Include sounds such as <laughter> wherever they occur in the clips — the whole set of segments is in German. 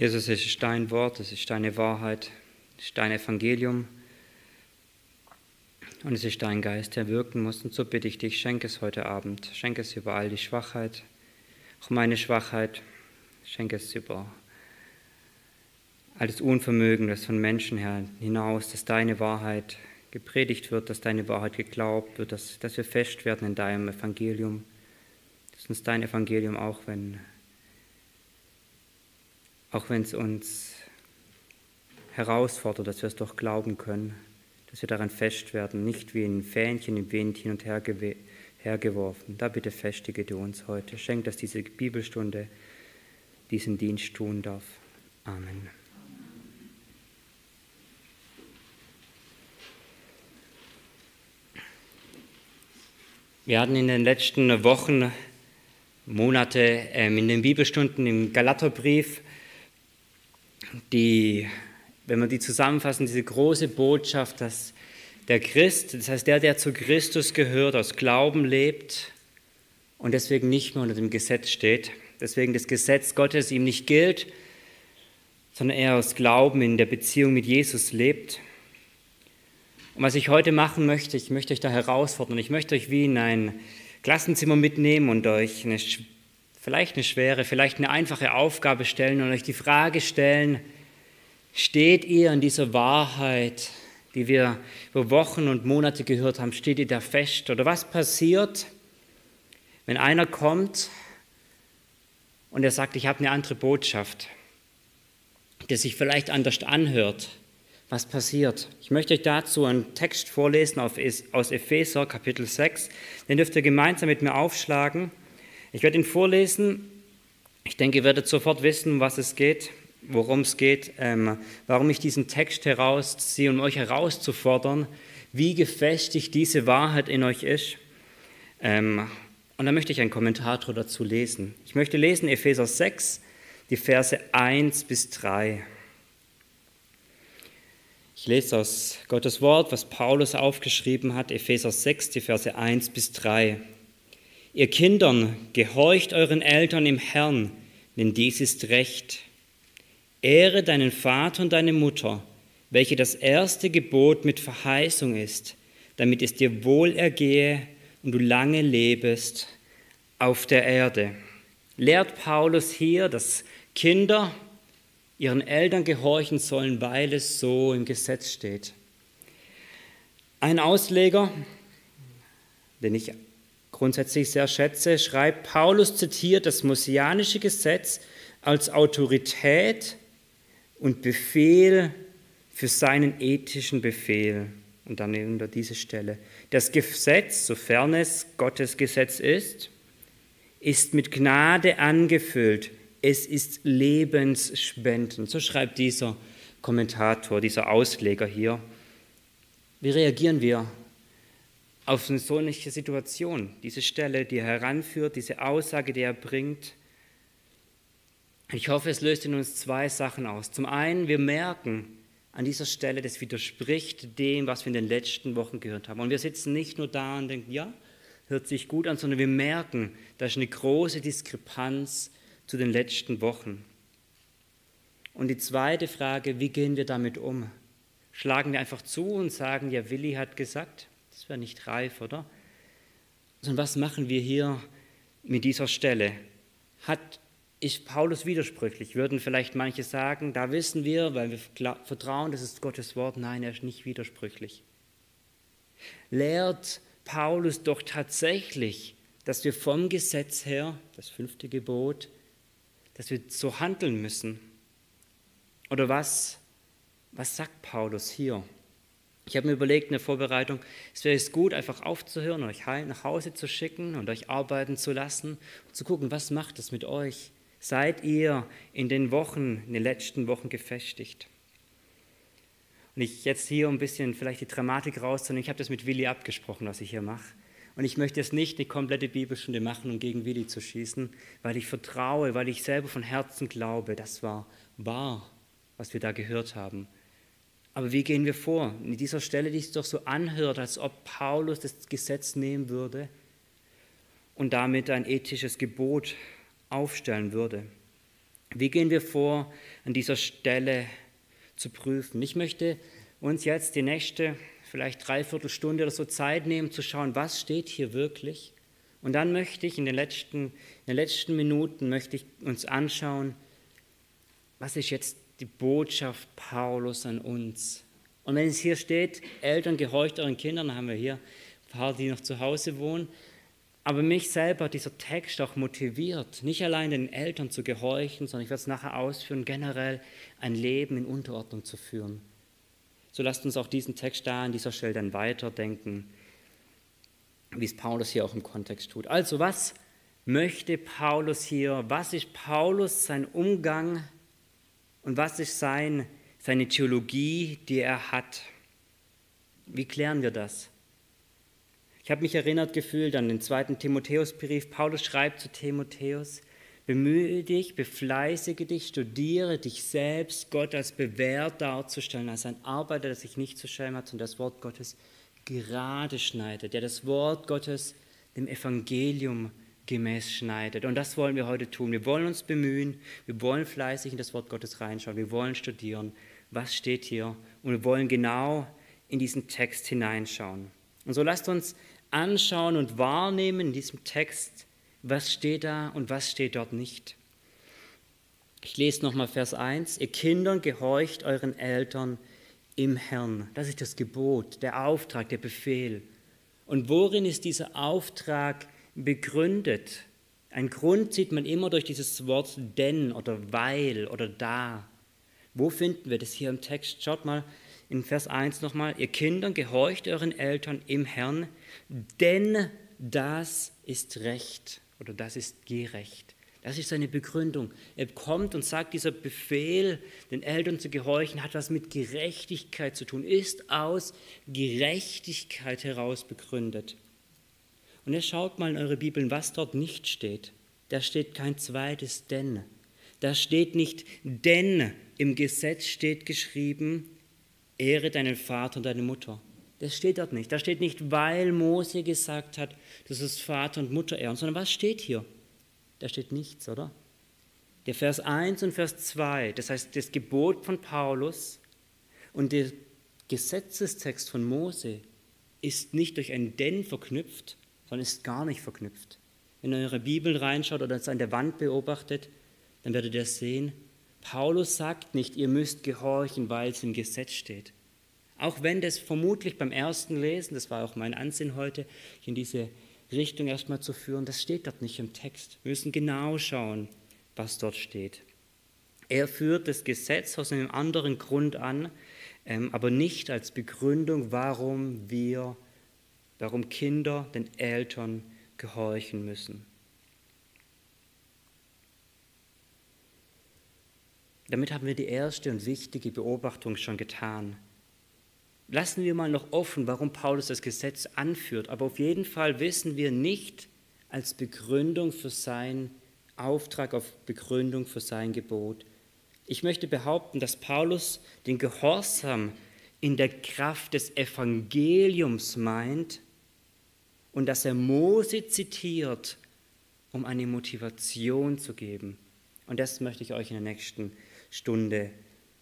Jesus, es ist dein Wort, es ist deine Wahrheit, es ist dein Evangelium und es ist dein Geist, der wirken muss. Und so bitte ich dich, schenke es heute Abend, schenke es über all die Schwachheit, auch meine Schwachheit, schenke es über all das Unvermögen, das von Menschen her hinaus, dass deine Wahrheit gepredigt wird, dass deine Wahrheit geglaubt wird, dass, dass wir fest werden in deinem Evangelium, dass uns dein Evangelium auch, wenn auch wenn es uns herausfordert, dass wir es doch glauben können, dass wir daran fest werden, nicht wie ein Fähnchen im Wind hin und her hergeworfen. Da bitte festige du uns heute. Schenk, dass diese Bibelstunde diesen Dienst tun darf. Amen. Wir hatten in den letzten Wochen, Monate ähm, in den Bibelstunden im Galaterbrief die, wenn wir die zusammenfassen, diese große Botschaft, dass der Christ, das heißt der, der zu Christus gehört, aus Glauben lebt und deswegen nicht mehr unter dem Gesetz steht, deswegen das Gesetz Gottes ihm nicht gilt, sondern er aus Glauben in der Beziehung mit Jesus lebt. Und was ich heute machen möchte, ich möchte euch da herausfordern, ich möchte euch wie in ein Klassenzimmer mitnehmen und euch eine vielleicht eine schwere, vielleicht eine einfache Aufgabe stellen und euch die Frage stellen, steht ihr in dieser Wahrheit, die wir über Wochen und Monate gehört haben, steht ihr da fest? Oder was passiert, wenn einer kommt und er sagt, ich habe eine andere Botschaft, der sich vielleicht anders anhört? Was passiert? Ich möchte euch dazu einen Text vorlesen aus Epheser Kapitel 6. Den dürft ihr gemeinsam mit mir aufschlagen. Ich werde ihn vorlesen. Ich denke, ihr werdet sofort wissen, was es geht, worum es geht, ähm, warum ich diesen Text herausziehe, um euch herauszufordern, wie gefestigt diese Wahrheit in euch ist. Ähm, und da möchte ich einen Kommentator dazu lesen. Ich möchte lesen Epheser 6, die Verse 1 bis 3. Ich lese aus Gottes Wort, was Paulus aufgeschrieben hat, Epheser 6, die Verse 1 bis 3. Ihr Kindern, gehorcht euren Eltern im Herrn, denn dies ist Recht. Ehre deinen Vater und deine Mutter, welche das erste Gebot mit Verheißung ist, damit es dir wohl ergehe und du lange lebest auf der Erde. Lehrt Paulus hier, dass Kinder ihren Eltern gehorchen sollen, weil es so im Gesetz steht. Ein Ausleger, den ich grundsätzlich sehr schätze, schreibt, Paulus zitiert das messianische Gesetz als Autorität und Befehl für seinen ethischen Befehl. Und dann unter diese Stelle. Das Gesetz, sofern es Gottes Gesetz ist, ist mit Gnade angefüllt. Es ist lebensspendend. So schreibt dieser Kommentator, dieser Ausleger hier. Wie reagieren wir auf eine solche Situation, diese Stelle, die er heranführt, diese Aussage, die er bringt. Ich hoffe, es löst in uns zwei Sachen aus. Zum einen, wir merken an dieser Stelle, das widerspricht dem, was wir in den letzten Wochen gehört haben. Und wir sitzen nicht nur da und denken, ja, hört sich gut an, sondern wir merken, da ist eine große Diskrepanz zu den letzten Wochen. Und die zweite Frage, wie gehen wir damit um? Schlagen wir einfach zu und sagen, ja, Willi hat gesagt, das wäre nicht reif, oder? Sondern was machen wir hier mit dieser Stelle? Hat, ist Paulus widersprüchlich? Würden vielleicht manche sagen, da wissen wir, weil wir vertrauen, das ist Gottes Wort. Nein, er ist nicht widersprüchlich. Lehrt Paulus doch tatsächlich, dass wir vom Gesetz her, das fünfte Gebot, dass wir so handeln müssen? Oder was, was sagt Paulus hier? Ich habe mir überlegt in der Vorbereitung, es wäre gut, einfach aufzuhören, euch nach Hause zu schicken und euch arbeiten zu lassen und zu gucken, was macht es mit euch? Seid ihr in den Wochen, in den letzten Wochen gefestigt? Und ich jetzt hier ein bisschen vielleicht die Dramatik rauszunehmen, ich habe das mit Willi abgesprochen, was ich hier mache. Und ich möchte jetzt nicht eine komplette Bibelstunde machen, um gegen Willi zu schießen, weil ich vertraue, weil ich selber von Herzen glaube, das war wahr, was wir da gehört haben. Aber wie gehen wir vor? In dieser Stelle, die es doch so anhört, als ob Paulus das Gesetz nehmen würde und damit ein ethisches Gebot aufstellen würde. Wie gehen wir vor, an dieser Stelle zu prüfen? Ich möchte uns jetzt die nächste, vielleicht dreiviertel Stunde oder so Zeit nehmen, zu schauen, was steht hier wirklich. Und dann möchte ich in den letzten, in den letzten Minuten möchte ich uns anschauen, was ist jetzt die Botschaft Paulus an uns. Und wenn es hier steht, Eltern gehorcht euren Kindern, haben wir hier ein paar, die noch zu Hause wohnen, aber mich selber hat dieser Text auch motiviert, nicht allein den Eltern zu gehorchen, sondern ich werde es nachher ausführen, generell ein Leben in Unterordnung zu führen. So lasst uns auch diesen Text da an dieser Stelle dann weiterdenken, wie es Paulus hier auch im Kontext tut. Also was möchte Paulus hier, was ist Paulus sein Umgang und was ist sein, seine Theologie, die er hat? Wie klären wir das? Ich habe mich erinnert gefühlt an den zweiten Timotheusbrief. Paulus schreibt zu Timotheus, bemühe dich, befleißige dich, studiere dich selbst, Gott als bewährt darzustellen, als ein Arbeiter, der sich nicht zu schämen hat und das Wort Gottes gerade schneidet, der das Wort Gottes dem Evangelium gemäß schneidet. Und das wollen wir heute tun. Wir wollen uns bemühen, wir wollen fleißig in das Wort Gottes reinschauen, wir wollen studieren, was steht hier und wir wollen genau in diesen Text hineinschauen. Und so lasst uns anschauen und wahrnehmen in diesem Text, was steht da und was steht dort nicht. Ich lese nochmal Vers 1. Ihr Kindern gehorcht euren Eltern im Herrn. Das ist das Gebot, der Auftrag, der Befehl. Und worin ist dieser Auftrag begründet? Ein Grund sieht man immer durch dieses Wort denn oder weil oder da. Wo finden wir das hier im Text? Schaut mal in Vers 1 nochmal. Ihr Kindern gehorcht euren Eltern im Herrn, denn das ist Recht oder das ist gerecht. Das ist seine Begründung. Er kommt und sagt, dieser Befehl, den Eltern zu gehorchen, hat was mit Gerechtigkeit zu tun, ist aus Gerechtigkeit heraus begründet. Und jetzt schaut mal in eure Bibeln, was dort nicht steht. Da steht kein zweites denn. Da steht nicht denn. Im Gesetz steht geschrieben, ehre deinen Vater und deine Mutter. Das steht dort nicht. Da steht nicht, weil Mose gesagt hat, das ist Vater und Mutter ehren, sondern was steht hier? Da steht nichts, oder? Der Vers 1 und Vers 2, das heißt das Gebot von Paulus und der Gesetzestext von Mose ist nicht durch ein Denn verknüpft, sondern ist gar nicht verknüpft. Wenn ihr eure Bibel reinschaut oder es an der Wand beobachtet, dann werdet ihr sehen, Paulus sagt nicht, ihr müsst gehorchen, weil es im Gesetz steht. Auch wenn das vermutlich beim ersten Lesen, das war auch mein Ansinn heute, in diese Richtung erstmal zu führen, das steht dort nicht im Text. Wir müssen genau schauen, was dort steht. Er führt das Gesetz aus einem anderen Grund an, ähm, aber nicht als Begründung, warum wir, warum Kinder den Eltern gehorchen müssen. Damit haben wir die erste und wichtige Beobachtung schon getan. Lassen wir mal noch offen, warum Paulus das Gesetz anführt, aber auf jeden Fall wissen wir nicht als Begründung für seinen Auftrag, auf Begründung für sein Gebot. Ich möchte behaupten, dass Paulus den Gehorsam in der Kraft des Evangeliums meint und dass er Mose zitiert, um eine Motivation zu geben. Und das möchte ich euch in der nächsten Stunde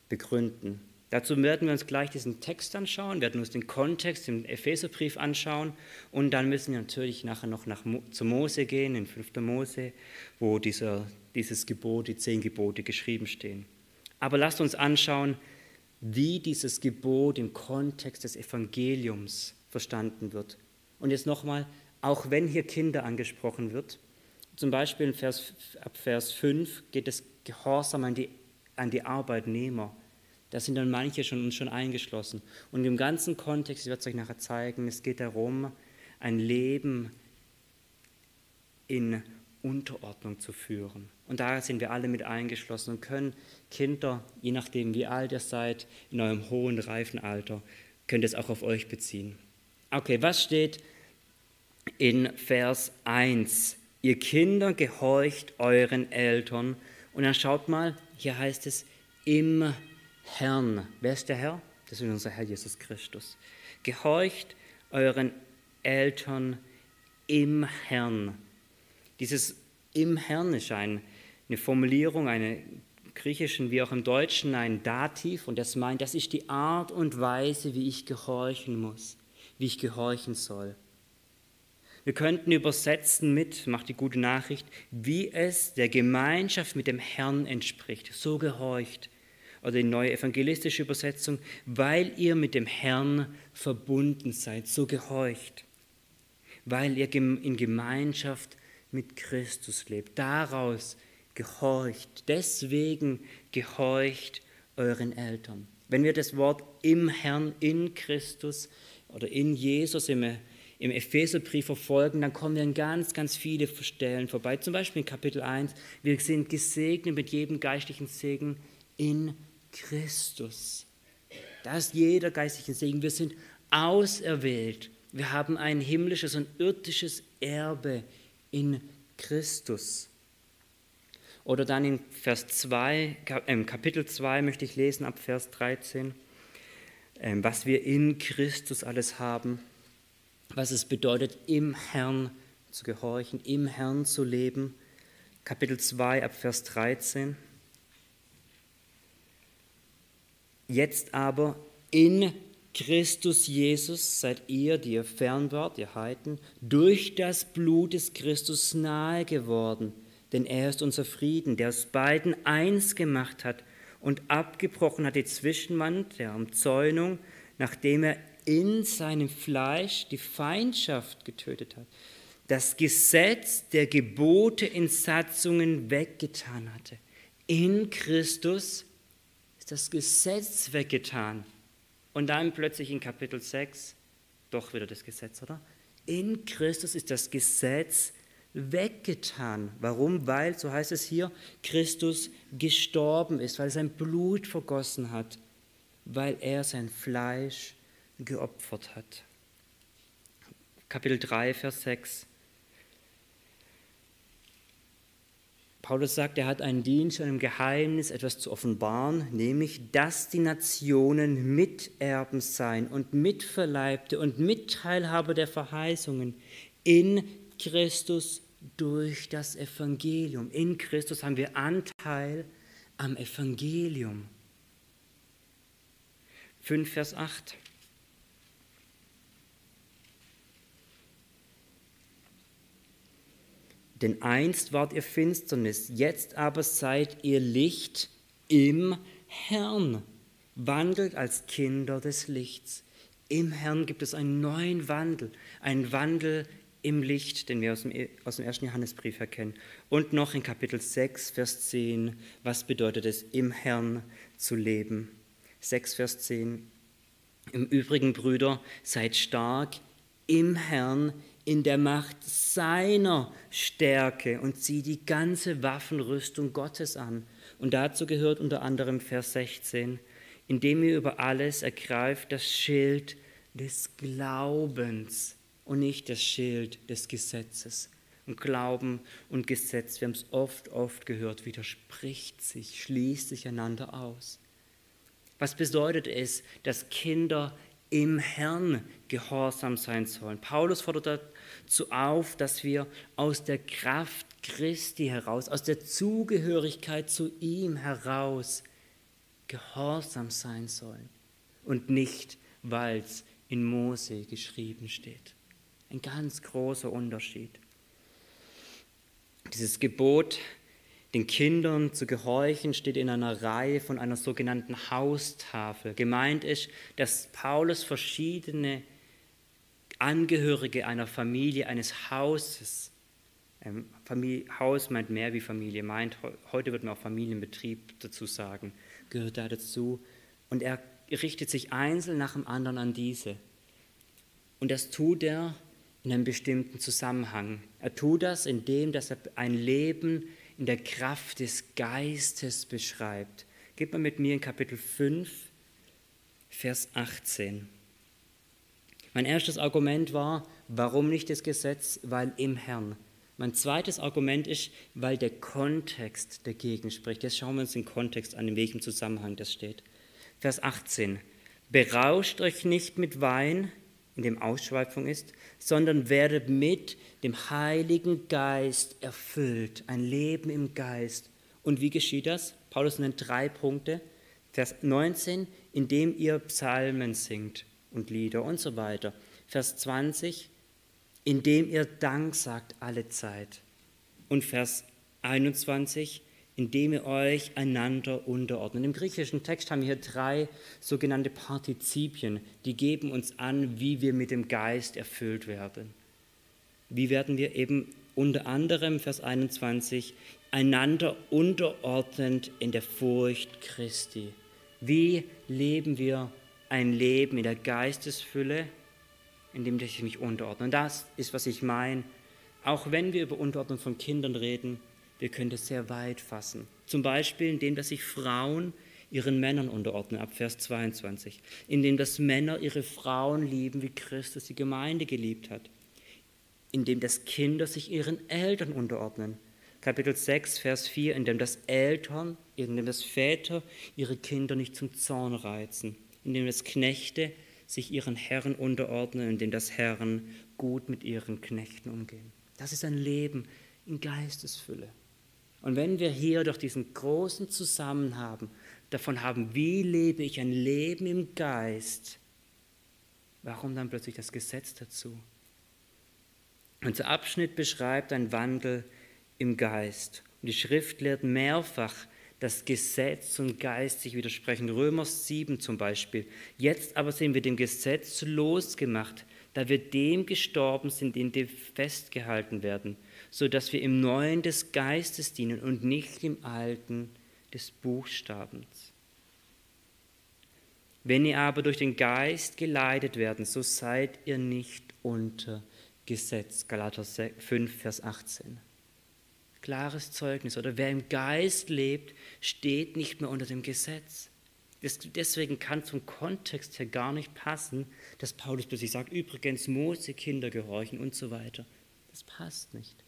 begründen. Dazu werden wir uns gleich diesen Text anschauen, werden uns den Kontext im Epheserbrief anschauen und dann müssen wir natürlich nachher noch nach, zu Mose gehen, in 5. Mose, wo dieser, dieses Gebot, die zehn Gebote geschrieben stehen. Aber lasst uns anschauen, wie dieses Gebot im Kontext des Evangeliums verstanden wird. Und jetzt nochmal, auch wenn hier Kinder angesprochen wird, zum Beispiel Vers, ab Vers 5 geht es Gehorsam an die, an die Arbeitnehmer. Da sind dann manche schon, uns schon eingeschlossen. Und im ganzen Kontext, ich werde es euch nachher zeigen, es geht darum, ein Leben in Unterordnung zu führen. Und da sind wir alle mit eingeschlossen und können Kinder, je nachdem wie alt ihr seid, in eurem hohen, reifen Alter, könnt ihr es auch auf euch beziehen. Okay, was steht in Vers 1? Ihr Kinder gehorcht euren Eltern. Und dann schaut mal, hier heißt es im Herrn. Wer ist der Herr? Das ist unser Herr Jesus Christus. Gehorcht euren Eltern im Herrn. Dieses im Herrn ist ein eine Formulierung, eine griechischen wie auch im Deutschen ein Dativ und das meint, das ist die Art und Weise, wie ich gehorchen muss, wie ich gehorchen soll. Wir könnten übersetzen mit, macht die gute Nachricht, wie es der Gemeinschaft mit dem Herrn entspricht. So gehorcht. Oder die neue evangelistische Übersetzung, weil ihr mit dem Herrn verbunden seid. So gehorcht. Weil ihr in Gemeinschaft mit Christus lebt. Daraus gehorcht. Deswegen gehorcht euren Eltern. Wenn wir das Wort im Herrn, in Christus oder in Jesus im, im Epheserbrief verfolgen, dann kommen wir an ganz, ganz viele Stellen vorbei. Zum Beispiel in Kapitel 1, wir sind gesegnet mit jedem geistlichen Segen in Christus. Das ist jeder geistliche Segen. Wir sind auserwählt. Wir haben ein himmlisches und irdisches Erbe in Christus. Oder dann in Vers 2, äh, Kapitel 2 möchte ich lesen ab Vers 13, äh, was wir in Christus alles haben, was es bedeutet, im Herrn zu gehorchen, im Herrn zu leben. Kapitel 2 ab Vers 13. Jetzt aber in Christus Jesus seid ihr, die ihr fern wart, ihr Heiden, durch das Blut des Christus nahe geworden denn er ist unser Frieden, der aus beiden eins gemacht hat und abgebrochen hat die Zwischenwand der Umzäunung, nachdem er in seinem Fleisch die Feindschaft getötet hat, das Gesetz der Gebote in Satzungen weggetan hatte. In Christus ist das Gesetz weggetan. Und dann plötzlich in Kapitel 6 doch wieder das Gesetz, oder? In Christus ist das Gesetz weggetan. Warum? Weil, so heißt es hier, Christus gestorben ist, weil er sein Blut vergossen hat, weil er sein Fleisch geopfert hat. Kapitel 3, Vers 6. Paulus sagt, er hat einen Dienst, einem Geheimnis etwas zu offenbaren, nämlich, dass die Nationen Miterben seien und Mitverleibte und Mitteilhaber der Verheißungen in Christus durch das Evangelium. In Christus haben wir Anteil am Evangelium. 5 Vers 8. Denn einst wart ihr Finsternis, jetzt aber seid ihr Licht im Herrn. Wandelt als Kinder des Lichts. Im Herrn gibt es einen neuen Wandel, einen Wandel im Licht, den wir aus dem, aus dem ersten Johannesbrief erkennen. Und noch in Kapitel 6, Vers 10, was bedeutet es, im Herrn zu leben? 6, Vers 10. Im Übrigen, Brüder, seid stark im Herrn, in der Macht seiner Stärke und zieht die ganze Waffenrüstung Gottes an. Und dazu gehört unter anderem Vers 16, indem ihr über alles ergreift das Schild des Glaubens und nicht das Schild des Gesetzes. Und Glauben und Gesetz, wir haben es oft, oft gehört, widerspricht sich, schließt sich einander aus. Was bedeutet es, dass Kinder im Herrn gehorsam sein sollen? Paulus fordert dazu auf, dass wir aus der Kraft Christi heraus, aus der Zugehörigkeit zu ihm heraus gehorsam sein sollen und nicht, weil es in Mose geschrieben steht. Ein ganz großer Unterschied. Dieses Gebot, den Kindern zu gehorchen, steht in einer Reihe von einer sogenannten Haustafel. Gemeint ist, dass Paulus verschiedene Angehörige einer Familie, eines Hauses, ähm, Familie, Haus meint mehr wie Familie, meint, heute wird man auch Familienbetrieb dazu sagen, gehört da dazu. Und er richtet sich einzeln nach dem anderen an diese. Und das tut er in einem bestimmten Zusammenhang. Er tut das, indem dass er ein Leben in der Kraft des Geistes beschreibt. Geht mal mit mir in Kapitel 5, Vers 18. Mein erstes Argument war, warum nicht das Gesetz? Weil im Herrn. Mein zweites Argument ist, weil der Kontext dagegen spricht. Jetzt schauen wir uns den Kontext an, in welchem Zusammenhang das steht. Vers 18. Berauscht euch nicht mit Wein, in dem Ausschweifung ist, sondern werdet mit dem Heiligen Geist erfüllt, ein Leben im Geist. Und wie geschieht das? Paulus nennt drei Punkte. Vers 19, indem ihr Psalmen singt und Lieder und so weiter. Vers 20, indem ihr Dank sagt alle Zeit. Und Vers 21, indem ihr euch einander unterordnet. Im griechischen Text haben wir hier drei sogenannte Partizipien, die geben uns an, wie wir mit dem Geist erfüllt werden. Wie werden wir eben unter anderem, Vers 21, einander unterordnend in der Furcht Christi. Wie leben wir ein Leben in der Geistesfülle, in dem ich mich unterordne? Und das ist, was ich meine. Auch wenn wir über Unterordnung von Kindern reden, wir können das sehr weit fassen. Zum Beispiel, indem dass sich Frauen ihren Männern unterordnen, ab Vers 22. Indem dass Männer ihre Frauen lieben, wie Christus die Gemeinde geliebt hat. Indem dass Kinder sich ihren Eltern unterordnen. Kapitel 6, Vers 4, indem das Eltern, indem das Väter ihre Kinder nicht zum Zorn reizen. Indem das Knechte sich ihren Herren unterordnen, indem das Herren gut mit ihren Knechten umgehen. Das ist ein Leben in Geistesfülle. Und wenn wir hier durch diesen großen Zusammenhang davon haben, wie lebe ich ein Leben im Geist, warum dann plötzlich das Gesetz dazu? Unser Abschnitt beschreibt einen Wandel im Geist. Und die Schrift lehrt mehrfach, dass Gesetz und Geist sich widersprechen. Römer 7 zum Beispiel. Jetzt aber sind wir dem Gesetz losgemacht, da wir dem gestorben sind, in dem festgehalten werden so dass wir im Neuen des Geistes dienen und nicht im Alten des Buchstabens. Wenn ihr aber durch den Geist geleitet werden, so seid ihr nicht unter Gesetz. Galater 5, Vers 18. Klares Zeugnis. Oder wer im Geist lebt, steht nicht mehr unter dem Gesetz. Deswegen kann zum Kontext her gar nicht passen, dass Paulus plötzlich sagt, übrigens Mose, Kinder gehorchen und so weiter. Das passt nicht.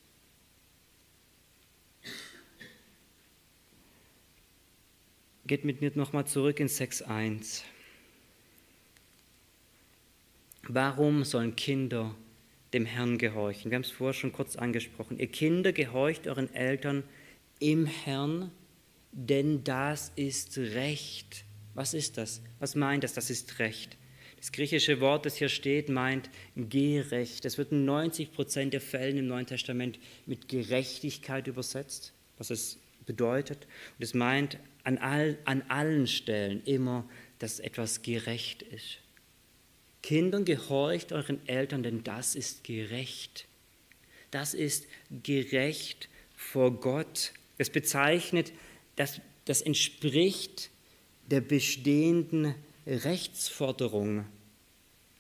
Geht mit mir nochmal zurück in 6.1. Warum sollen Kinder dem Herrn gehorchen? Wir haben es vorher schon kurz angesprochen. Ihr Kinder gehorcht euren Eltern im Herrn, denn das ist Recht. Was ist das? Was meint das? Das ist Recht. Das griechische Wort, das hier steht, meint gerecht. Das wird in 90 Prozent der Fällen im Neuen Testament mit Gerechtigkeit übersetzt, was es bedeutet. Und es meint an, all, an allen Stellen immer, dass etwas gerecht ist. Kindern, gehorcht euren Eltern, denn das ist gerecht. Das ist gerecht vor Gott. Es bezeichnet, das, das entspricht der bestehenden Rechtsforderung.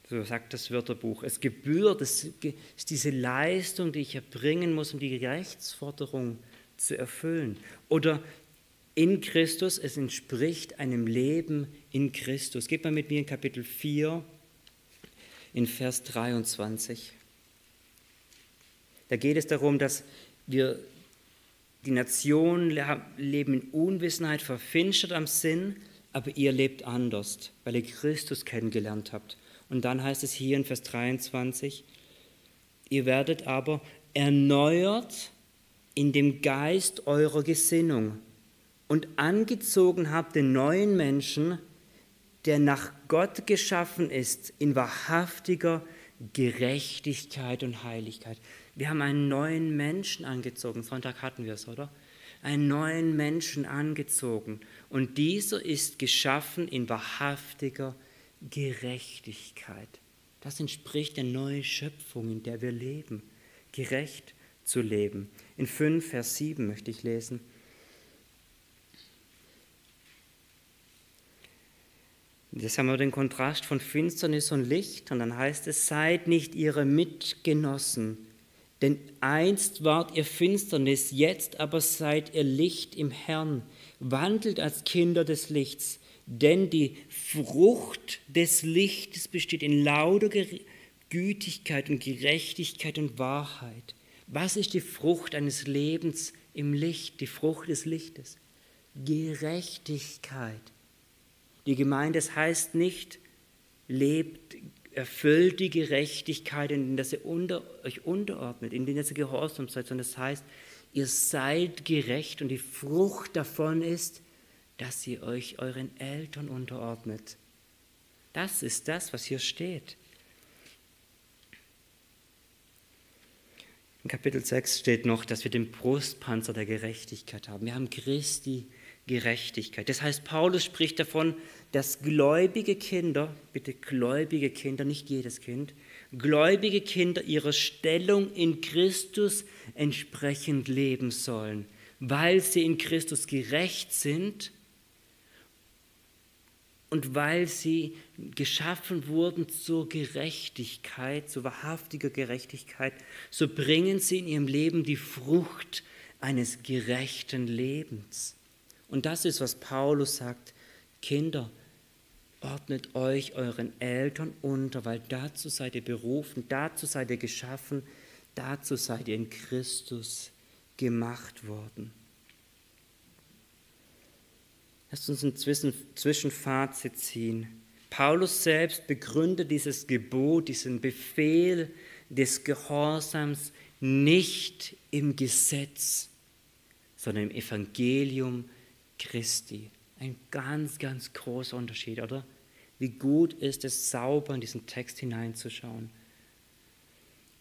So sagt das Wörterbuch. Es gebührt, es ist diese Leistung, die ich erbringen muss, um die Rechtsforderung zu erfüllen. Oder in Christus, es entspricht einem Leben in Christus. Geht mal mit mir in Kapitel 4, in Vers 23. Da geht es darum, dass wir die Nation leben in Unwissenheit, verfinstert am Sinn, aber ihr lebt anders, weil ihr Christus kennengelernt habt. Und dann heißt es hier in Vers 23, ihr werdet aber erneuert in dem Geist eurer Gesinnung und angezogen habt den neuen Menschen, der nach Gott geschaffen ist, in wahrhaftiger Gerechtigkeit und Heiligkeit. Wir haben einen neuen Menschen angezogen. Sonntag hatten wir es, oder? Einen neuen Menschen angezogen. Und dieser ist geschaffen in wahrhaftiger Gerechtigkeit. Das entspricht der neuen Schöpfung, in der wir leben. Gerecht zu leben. In 5, Vers 7 möchte ich lesen. Jetzt haben wir den Kontrast von Finsternis und Licht und dann heißt es, seid nicht ihre Mitgenossen, denn einst wart ihr Finsternis, jetzt aber seid ihr Licht im Herrn, wandelt als Kinder des Lichts, denn die Frucht des Lichtes besteht in lauter Gütigkeit und Gerechtigkeit und Wahrheit. Was ist die Frucht eines Lebens im Licht, die Frucht des Lichtes? Gerechtigkeit. Die Gemeinde, das heißt nicht, lebt, erfüllt die Gerechtigkeit, in der ihr unter, euch unterordnet, in der ihr gehorsam seid, sondern das heißt, ihr seid gerecht und die Frucht davon ist, dass ihr euch euren Eltern unterordnet. Das ist das, was hier steht. In Kapitel 6 steht noch, dass wir den Brustpanzer der Gerechtigkeit haben. Wir haben Christi Gerechtigkeit. Das heißt, Paulus spricht davon, dass gläubige Kinder, bitte gläubige Kinder, nicht jedes Kind, gläubige Kinder ihrer Stellung in Christus entsprechend leben sollen, weil sie in Christus gerecht sind und weil sie geschaffen wurden zur Gerechtigkeit, zur wahrhaftiger Gerechtigkeit, so bringen sie in ihrem Leben die Frucht eines gerechten Lebens. Und das ist, was Paulus sagt, Kinder, ordnet euch euren Eltern unter, weil dazu seid ihr berufen, dazu seid ihr geschaffen, dazu seid ihr in Christus gemacht worden. Lasst uns ein Zwischenfazit ziehen. Paulus selbst begründet dieses Gebot, diesen Befehl des Gehorsams nicht im Gesetz, sondern im Evangelium Christi. Ein ganz, ganz großer Unterschied, oder? Wie gut ist es, sauber in diesen Text hineinzuschauen.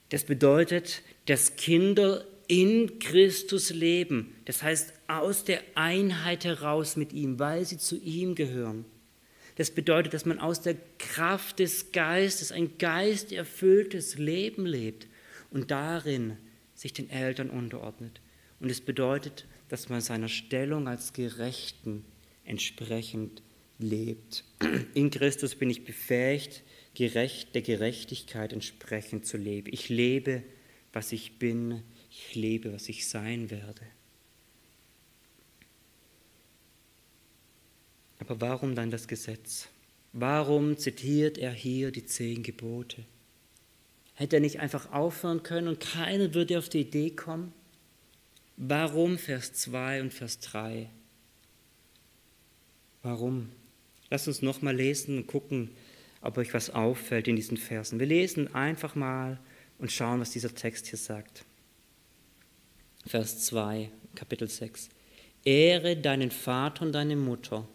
Das bedeutet, dass Kinder in Christus leben. Das heißt, aus der Einheit heraus mit ihm, weil sie zu ihm gehören. Das bedeutet, dass man aus der Kraft des Geistes ein geisterfülltes Leben lebt und darin sich den Eltern unterordnet. Und es bedeutet, dass man seiner Stellung als Gerechten entsprechend lebt. In Christus bin ich befähigt, gerecht, der Gerechtigkeit entsprechend zu leben. Ich lebe, was ich bin, ich lebe, was ich sein werde. Aber warum dann das Gesetz? Warum zitiert er hier die zehn Gebote? Hätte er nicht einfach aufhören können und keiner würde auf die Idee kommen? Warum Vers 2 und Vers 3? Warum? Lass uns nochmal lesen und gucken, ob euch was auffällt in diesen Versen. Wir lesen einfach mal und schauen, was dieser Text hier sagt. Vers 2, Kapitel 6. Ehre deinen Vater und deine Mutter,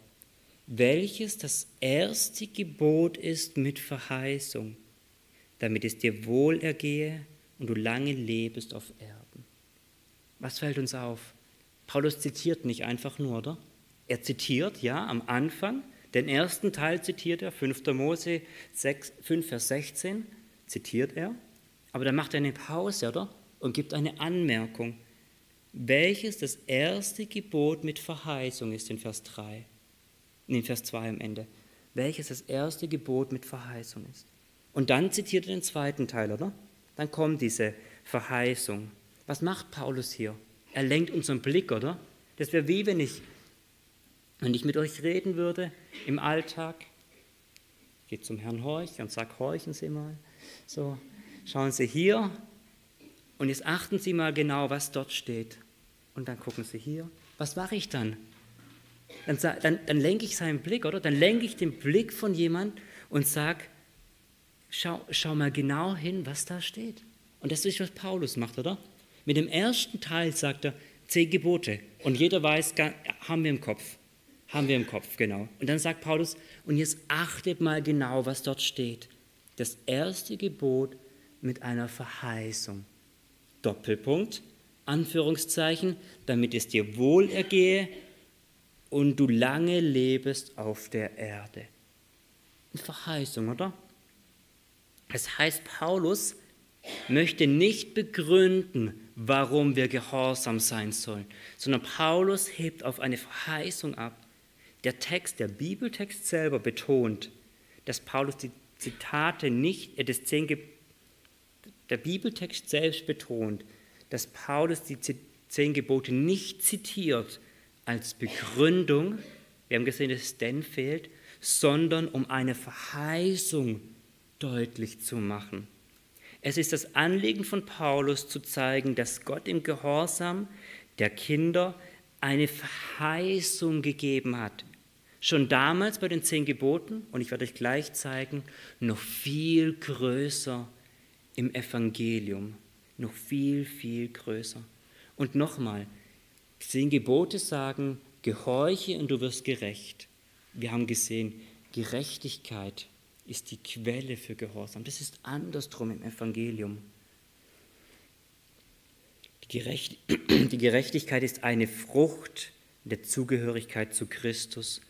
welches das erste Gebot ist mit Verheißung, damit es dir wohl ergehe und du lange lebest auf Erden. Was fällt uns auf? Paulus zitiert nicht einfach nur, oder? Er zitiert, ja, am Anfang, den ersten Teil zitiert er, 5. Mose 6, 5, Vers 16, zitiert er, aber dann macht er eine Pause, oder? Und gibt eine Anmerkung, welches das erste Gebot mit Verheißung ist in Vers 3, in Vers 2 am Ende. Welches das erste Gebot mit Verheißung ist. Und dann zitiert er den zweiten Teil, oder? Dann kommt diese Verheißung. Was macht Paulus hier? Er lenkt unseren Blick, oder? Das wäre wie wenn ich wenn ich mit euch reden würde im Alltag, geht zum Herrn Horch und sagt, horchen Sie mal. So, schauen Sie hier und jetzt achten Sie mal genau, was dort steht. Und dann gucken Sie hier. Was mache ich dann? Dann, dann, dann lenke ich seinen Blick, oder? Dann lenke ich den Blick von jemand und sage, schau, schau mal genau hin, was da steht. Und das ist, was Paulus macht, oder? Mit dem ersten Teil sagt er, zehn Gebote. Und jeder weiß, haben wir im Kopf. Haben wir im Kopf, genau. Und dann sagt Paulus, und jetzt achtet mal genau, was dort steht. Das erste Gebot mit einer Verheißung. Doppelpunkt, Anführungszeichen, damit es dir wohl ergehe und du lange lebest auf der Erde. Eine Verheißung, oder? Das heißt, Paulus möchte nicht begründen, warum wir gehorsam sein sollen, sondern Paulus hebt auf eine Verheißung ab. Der Text, der Bibeltext selber betont, dass Paulus die Zitate nicht, äh, das zehn, der Bibeltext selbst betont, dass Paulus die zehn Gebote nicht zitiert als Begründung, wir haben gesehen, dass denn fehlt, sondern um eine Verheißung deutlich zu machen. Es ist das Anliegen von Paulus zu zeigen, dass Gott im Gehorsam der Kinder eine Verheißung gegeben hat, schon damals bei den zehn Geboten, und ich werde euch gleich zeigen, noch viel größer im Evangelium, noch viel, viel größer. Und nochmal, zehn Gebote sagen, gehorche und du wirst gerecht. Wir haben gesehen, Gerechtigkeit ist die Quelle für Gehorsam. Das ist andersrum im Evangelium. <clears throat> Die Gerechtigkeit ist eine Frucht der Zugehörigkeit zu Christus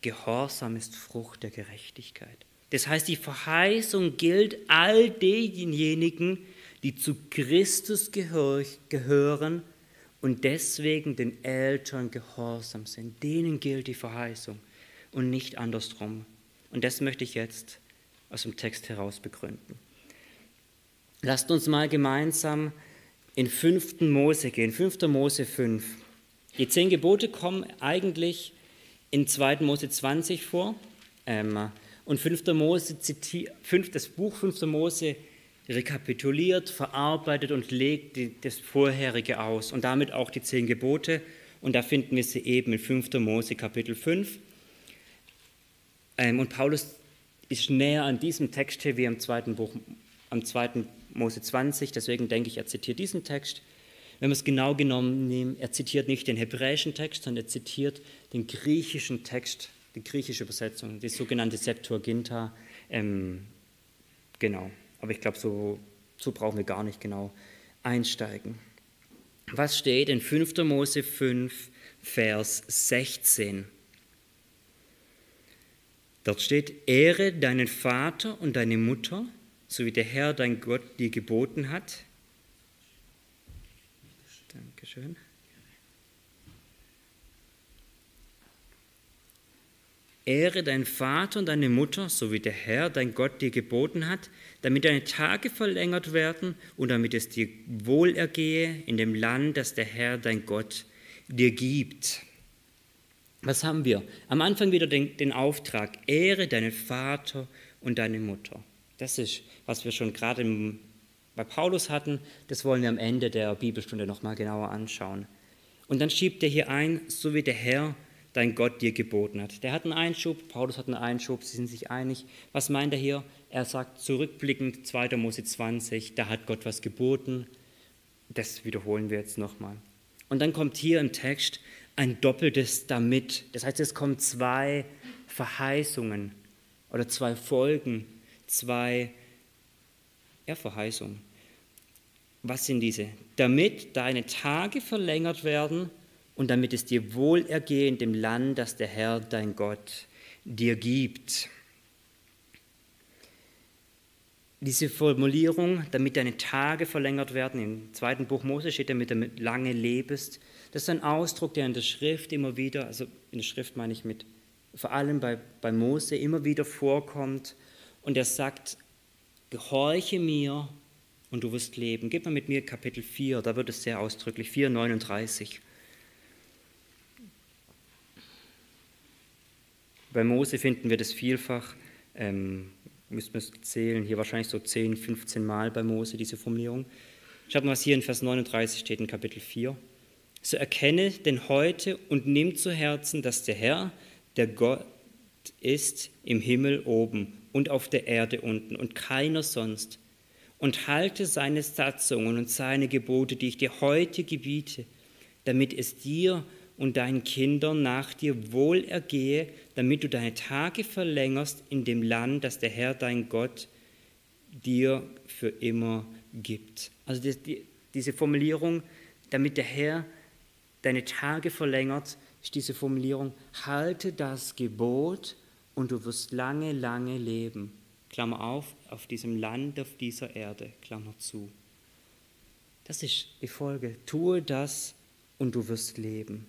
Gehorsam ist Frucht der Gerechtigkeit. Das heißt, die Verheißung gilt all denjenigen, die zu Christus gehören und deswegen den Eltern gehorsam sind. Denen gilt die Verheißung und nicht andersrum. Und das möchte ich jetzt aus dem Text heraus begründen. Lasst uns mal gemeinsam in 5. Mose gehen, 5. Mose 5. Die zehn Gebote kommen eigentlich in 2. Mose 20 vor. Ähm, und 5. Mose zitiert, das Buch 5. Mose rekapituliert, verarbeitet und legt das vorherige aus und damit auch die zehn Gebote. Und da finden wir sie eben in 5. Mose Kapitel 5. Ähm, und Paulus ist näher an diesem Text hier wie am zweiten Buch, am zweiten Mose 20. Deswegen denke ich, er zitiert diesen Text. Wenn wir es genau genommen nehmen, er zitiert nicht den hebräischen Text, sondern er zitiert den griechischen Text, die griechische Übersetzung, die sogenannte Septuaginta. Ähm, genau, aber ich glaube, so, so brauchen wir gar nicht genau einsteigen. Was steht in 5. Mose 5, Vers 16? Dort steht, ehre deinen Vater und deine Mutter, so wie der Herr dein Gott dir geboten hat. Dankeschön. Ehre deinen Vater und deine Mutter, so wie der Herr, dein Gott, dir geboten hat, damit deine Tage verlängert werden und damit es dir wohlergehe in dem Land, das der Herr, dein Gott, dir gibt. Was haben wir? Am Anfang wieder den, den Auftrag, ehre deinen Vater und deine Mutter. Das ist, was wir schon gerade bei Paulus hatten, das wollen wir am Ende der Bibelstunde nochmal genauer anschauen. Und dann schiebt er hier ein, so wie der Herr, dein Gott dir geboten hat. Der hat einen Einschub, Paulus hat einen Einschub, sie sind sich einig. Was meint er hier? Er sagt zurückblickend 2. Mose 20, da hat Gott was geboten. Das wiederholen wir jetzt nochmal. Und dann kommt hier im Text, ein doppeltes damit. Das heißt, es kommen zwei Verheißungen oder zwei Folgen, zwei ja, Verheißungen. Was sind diese? Damit deine Tage verlängert werden und damit es dir wohlergehe in dem Land, das der Herr, dein Gott, dir gibt. Diese Formulierung, damit deine Tage verlängert werden, im zweiten Buch Mose steht, damit du lange lebst, das ist ein Ausdruck, der in der Schrift immer wieder, also in der Schrift meine ich mit, vor allem bei, bei Mose immer wieder vorkommt. Und er sagt, gehorche mir und du wirst leben. Gib mal mit mir Kapitel 4, da wird es sehr ausdrücklich, 4, 39. Bei Mose finden wir das vielfach, ähm, müssen wir es zählen, hier wahrscheinlich so 10, 15 Mal bei Mose diese Formulierung. Schaut mal, was hier in Vers 39 steht in Kapitel 4. So erkenne denn heute und nimm zu Herzen, dass der Herr, der Gott ist im Himmel oben und auf der Erde unten und keiner sonst. Und halte seine Satzungen und seine Gebote, die ich dir heute gebiete, damit es dir und deinen Kindern nach dir wohl ergehe, damit du deine Tage verlängerst in dem Land, das der Herr dein Gott dir für immer gibt. Also die, die, diese Formulierung, damit der Herr deine Tage verlängert, ist diese Formulierung, halte das Gebot und du wirst lange, lange leben. Klammer auf, auf diesem Land, auf dieser Erde, Klammer zu. Das ist die Folge. Tue das und du wirst leben.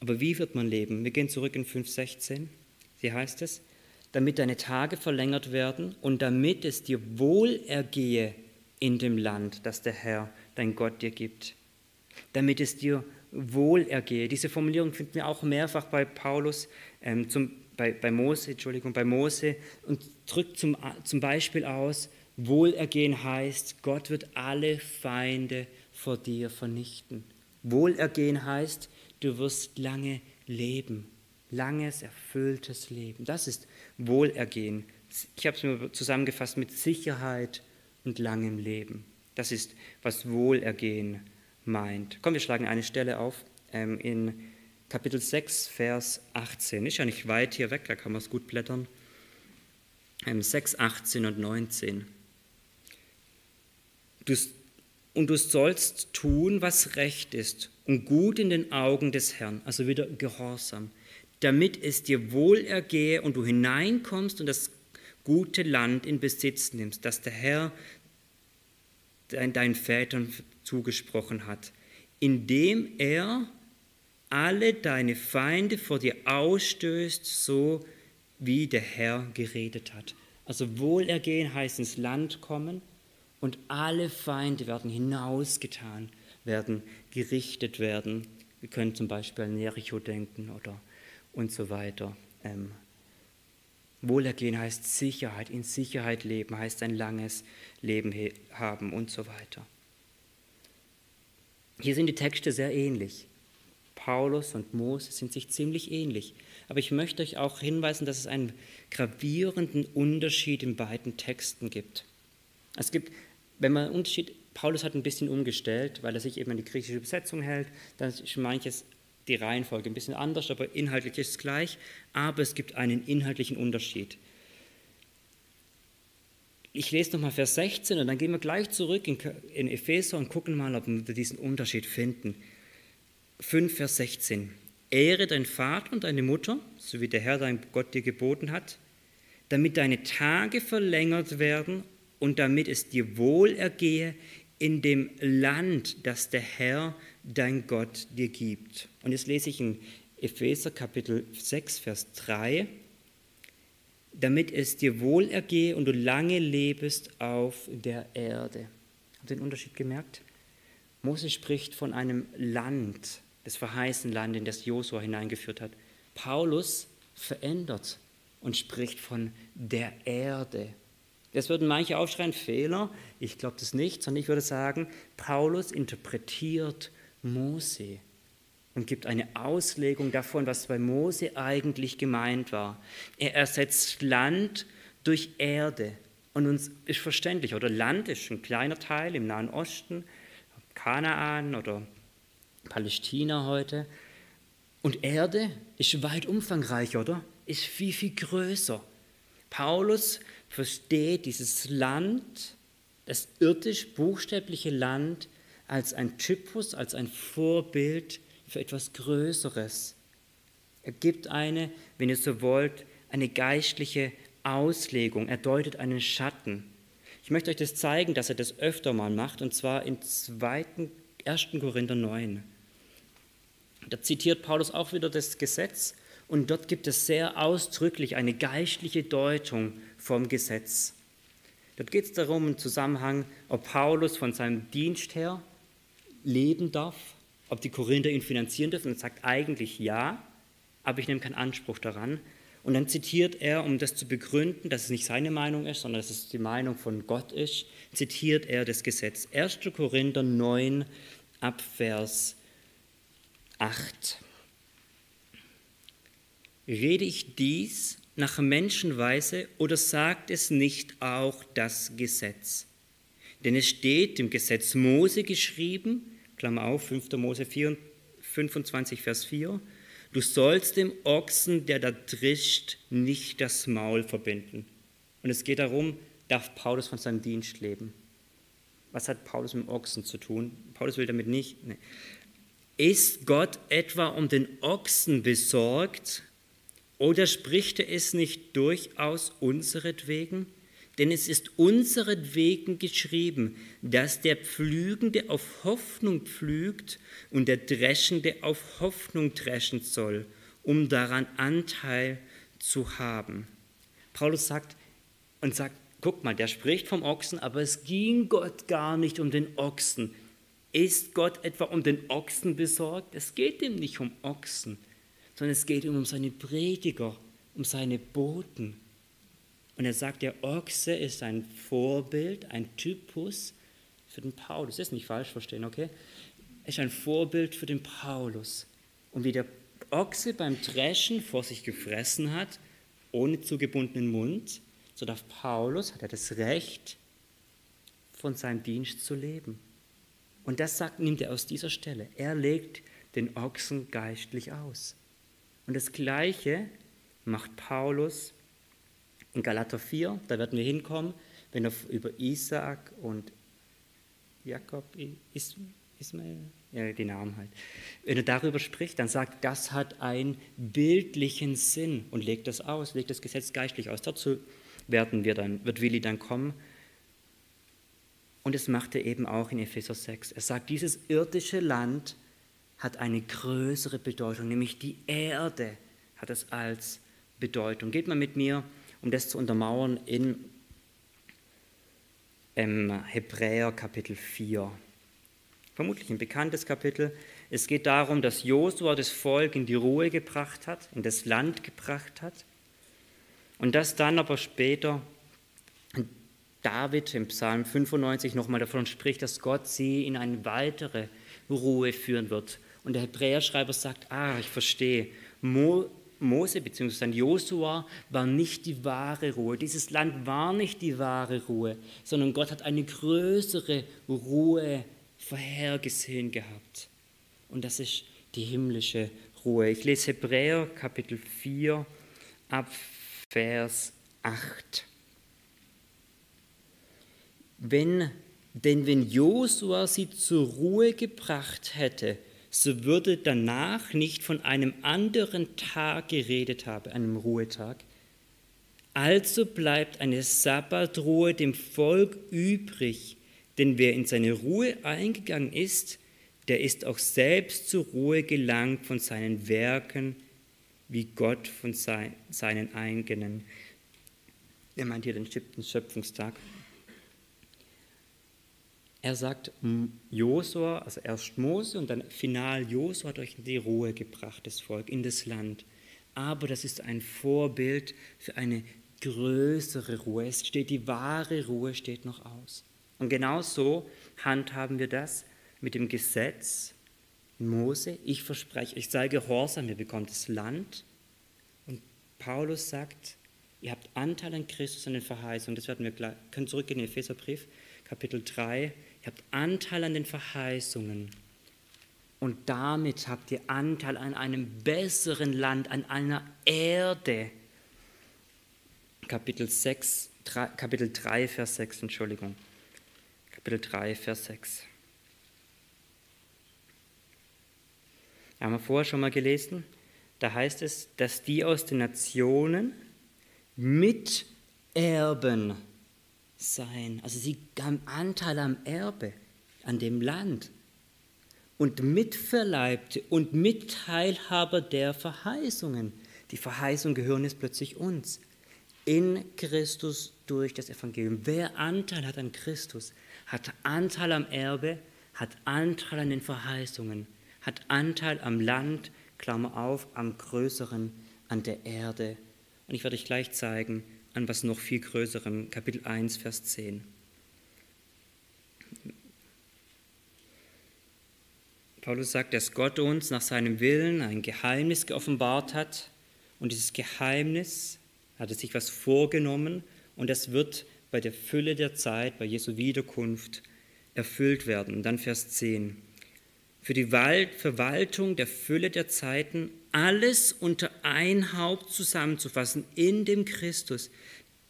Aber wie wird man leben? Wir gehen zurück in 5.16. Hier heißt es, damit deine Tage verlängert werden und damit es dir wohl ergehe in dem Land, das der Herr, dein Gott dir gibt. Damit es dir wohl ergehe. Diese Formulierung finden wir auch mehrfach bei Paulus, ähm, zum, bei, bei Mose, Entschuldigung, bei Mose und drückt zum, zum Beispiel aus, Wohlergehen heißt, Gott wird alle Feinde vor dir vernichten. Wohlergehen heißt, du wirst lange leben, langes, erfülltes Leben. Das ist Wohlergehen. Ich habe es mir zusammengefasst mit Sicherheit und langem Leben. Das ist, was Wohlergehen meint. Komm, wir schlagen eine Stelle auf ähm, in Kapitel 6, Vers 18. Ist ja nicht weit hier weg, da kann man es gut blättern. Ähm, 6, 18 und 19. Du, und du sollst tun, was recht ist und gut in den Augen des Herrn, also wieder Gehorsam, damit es dir wohl ergehe und du hineinkommst und das gute Land in Besitz nimmst, das der Herr deinen Vätern zugesprochen hat, indem er alle deine Feinde vor dir ausstößt, so wie der Herr geredet hat. Also Wohlergehen heißt ins Land kommen und alle Feinde werden hinausgetan, werden gerichtet werden. Wir können zum Beispiel an Jericho denken oder und so weiter. Ähm, Wohlergehen heißt Sicherheit, in Sicherheit leben, heißt ein langes Leben haben und so weiter. Hier sind die Texte sehr ähnlich. Paulus und Mose sind sich ziemlich ähnlich. Aber ich möchte euch auch hinweisen, dass es einen gravierenden Unterschied in beiden Texten gibt. Es gibt, wenn man einen Unterschied, Paulus hat ein bisschen umgestellt, weil er sich eben an die griechische Übersetzung hält, dann ist manches die Reihenfolge ein bisschen anders, aber inhaltlich ist es gleich. Aber es gibt einen inhaltlichen Unterschied. Ich lese nochmal Vers 16 und dann gehen wir gleich zurück in, in Epheser und gucken mal, ob wir diesen Unterschied finden. 5, Vers 16. Ehre deinen Vater und deine Mutter, so wie der Herr dein Gott dir geboten hat, damit deine Tage verlängert werden und damit es dir wohl ergehe in dem Land, das der Herr dein Gott dir gibt. Und jetzt lese ich in Epheser Kapitel 6, Vers 3, damit es dir wohl ergehe und du lange lebest auf der Erde. Habt ihr den Unterschied gemerkt? Mose spricht von einem Land, das verheißene Land, in das Josua hineingeführt hat. Paulus verändert und spricht von der Erde. Das würden manche aufschreien, Fehler. Ich glaube das nicht, sondern ich würde sagen, Paulus interpretiert Mose und gibt eine Auslegung davon, was bei Mose eigentlich gemeint war. Er ersetzt Land durch Erde. Und uns ist verständlich, oder Land ist ein kleiner Teil im Nahen Osten, Kanaan oder Palästina heute. Und Erde ist weit umfangreicher, oder? Ist viel, viel größer. Paulus versteht dieses Land, das irdisch buchstäbliche Land, als ein Typus, als ein Vorbild für etwas Größeres. Er gibt eine, wenn ihr so wollt, eine geistliche Auslegung. Er deutet einen Schatten. Ich möchte euch das zeigen, dass er das öfter mal macht, und zwar in 2. 1. Korinther 9. Da zitiert Paulus auch wieder das Gesetz und dort gibt es sehr ausdrücklich eine geistliche Deutung vom Gesetz. Dort geht es darum im Zusammenhang, ob Paulus von seinem Dienst her leben darf, ob die Korinther ihn finanzieren dürfen. Und er sagt eigentlich ja, aber ich nehme keinen Anspruch daran. Und dann zitiert er, um das zu begründen, dass es nicht seine Meinung ist, sondern dass es die Meinung von Gott ist, zitiert er das Gesetz. 1. Korinther 9 ab Vers 8. Rede ich dies nach Menschenweise oder sagt es nicht auch das Gesetz? Denn es steht im Gesetz Mose geschrieben, Klammer auf, 5. Mose 4, 25, Vers 4, du sollst dem Ochsen, der da drischt, nicht das Maul verbinden. Und es geht darum, darf Paulus von seinem Dienst leben. Was hat Paulus mit dem Ochsen zu tun? Paulus will damit nicht. Nee. Ist Gott etwa um den Ochsen besorgt oder spricht er es nicht durchaus unseretwegen? Denn es ist unseretwegen geschrieben, dass der Pflügende auf Hoffnung pflügt und der Dreschende auf Hoffnung dreschen soll, um daran Anteil zu haben. Paulus sagt und sagt, guck mal, der spricht vom Ochsen, aber es ging Gott gar nicht um den Ochsen. Ist Gott etwa um den Ochsen besorgt? Es geht ihm nicht um Ochsen, sondern es geht ihm um seine Prediger, um seine Boten. Und er sagt, der Ochse ist ein Vorbild, ein Typus für den Paulus. Das ist nicht falsch verstehen, okay? Er ist ein Vorbild für den Paulus. Und wie der Ochse beim Dreschen vor sich gefressen hat, ohne zugebundenen Mund, so darf Paulus, hat er das Recht, von seinem Dienst zu leben. Und das sagt, nimmt er aus dieser Stelle. Er legt den Ochsen geistlich aus. Und das Gleiche macht Paulus in Galater 4, da werden wir hinkommen, wenn er über Isaak und Jakob, Ismael, ja, die Namen halt. Wenn er darüber spricht, dann sagt, das hat einen bildlichen Sinn und legt das aus, legt das Gesetz geistlich aus. Dazu werden wir dann, wird Willi dann kommen. Und es macht er eben auch in Epheser 6. Er sagt, dieses irdische Land hat eine größere Bedeutung, nämlich die Erde hat es als Bedeutung. Geht mal mit mir, um das zu untermauern, in ähm, Hebräer Kapitel 4. Vermutlich ein bekanntes Kapitel. Es geht darum, dass Josua das Volk in die Ruhe gebracht hat, in das Land gebracht hat. Und dass dann aber später David im Psalm 95 nochmal davon spricht, dass Gott sie in eine weitere Ruhe führen wird. Und der Hebräerschreiber sagt, ah, ich verstehe, Mo, Mose bzw. Josua war nicht die wahre Ruhe. Dieses Land war nicht die wahre Ruhe, sondern Gott hat eine größere Ruhe vorhergesehen gehabt. Und das ist die himmlische Ruhe. Ich lese Hebräer Kapitel 4 ab Vers 8. Wenn, denn wenn Josua sie zur Ruhe gebracht hätte, so würde danach nicht von einem anderen Tag geredet haben, einem Ruhetag. Also bleibt eine Sabbatruhe dem Volk übrig, denn wer in seine Ruhe eingegangen ist, der ist auch selbst zur Ruhe gelangt von seinen Werken, wie Gott von seinen eigenen. Er meint hier den siebten Schöpfungstag. Er sagt, Josua, also erst Mose und dann final Josua hat euch in die Ruhe gebracht, das Volk, in das Land. Aber das ist ein Vorbild für eine größere Ruhe. Es steht, die wahre Ruhe steht noch aus. Und genau so handhaben wir das mit dem Gesetz. Mose, ich verspreche, ich sei gehorsam, ihr bekommt das Land. Und Paulus sagt, ihr habt Anteil an Christus an den Verheißungen. Das werden wir gleich, können zurückgehen in den Epheserbrief, Kapitel 3. Ihr habt Anteil an den Verheißungen. Und damit habt ihr Anteil an einem besseren Land, an einer Erde. Kapitel 6, 3, Kapitel 3, Vers 6, Entschuldigung. Kapitel 3, Vers 6. Haben wir vorher schon mal gelesen? Da heißt es, dass die aus den Nationen Miterben seien. Also sie haben Anteil am Erbe, an dem Land. Und Mitverleibte und Mitteilhaber der Verheißungen. Die Verheißungen gehören jetzt plötzlich uns. In Christus durch das Evangelium. Wer Anteil hat an Christus, hat Anteil am Erbe, hat Anteil an den Verheißungen, hat Anteil am Land, Klammer auf, am Größeren, an der Erde. Und ich werde euch gleich zeigen, an was noch viel Größerem, Kapitel 1, Vers 10. Paulus sagt, dass Gott uns nach seinem Willen ein Geheimnis geoffenbart hat. Und dieses Geheimnis hat er sich was vorgenommen und das wird bei der Fülle der Zeit, bei Jesu Wiederkunft erfüllt werden. Und dann Vers 10. Für die Verwaltung der Fülle der Zeiten alles unter ein Haupt zusammenzufassen in dem Christus,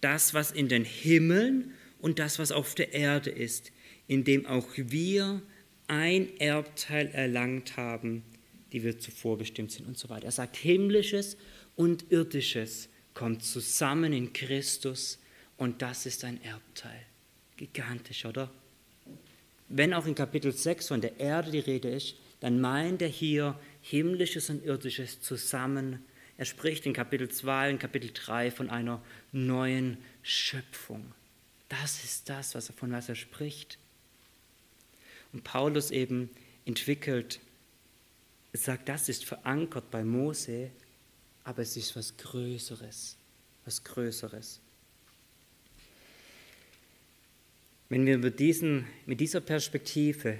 das, was in den Himmeln und das, was auf der Erde ist, in dem auch wir ein Erbteil erlangt haben, die wir zuvor bestimmt sind und so weiter. Er sagt, himmlisches und irdisches kommt zusammen in Christus und das ist ein Erbteil. Gigantisch, oder? Wenn auch in Kapitel 6 von der Erde die Rede ist, dann meint er hier himmlisches und irdisches zusammen. Er spricht in Kapitel 2 und Kapitel 3 von einer neuen Schöpfung. Das ist das, was er, von was er spricht. Und Paulus eben entwickelt, sagt, das ist verankert bei Mose, aber es ist was Größeres, was Größeres. Wenn wir mit, diesen, mit dieser Perspektive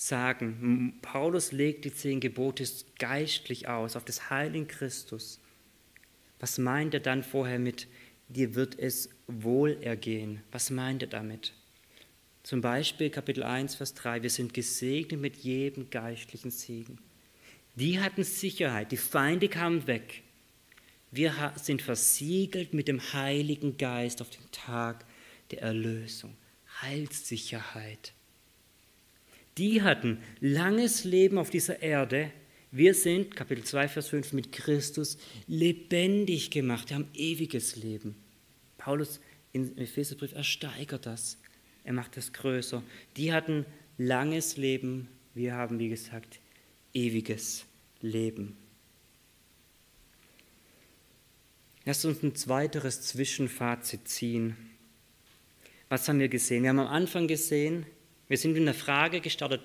sagen, Paulus legt die zehn Gebote geistlich aus, auf das Heil Christus, was meint er dann vorher mit, dir wird es wohl ergehen? Was meint er damit? Zum Beispiel Kapitel 1, Vers 3, wir sind gesegnet mit jedem geistlichen Segen. Die hatten Sicherheit, die Feinde kamen weg. Wir sind versiegelt mit dem Heiligen Geist auf den Tag der Erlösung. Heilssicherheit. Die hatten langes Leben auf dieser Erde. Wir sind, Kapitel 2, Vers 5, mit Christus lebendig gemacht. Wir haben ewiges Leben. Paulus im Epheserbrief ersteigert das. Er macht das größer. Die hatten langes Leben. Wir haben, wie gesagt, ewiges Leben. Lass uns ein zweiteres Zwischenfazit ziehen. Was haben wir gesehen? Wir haben am Anfang gesehen, wir sind in der Frage gestartet,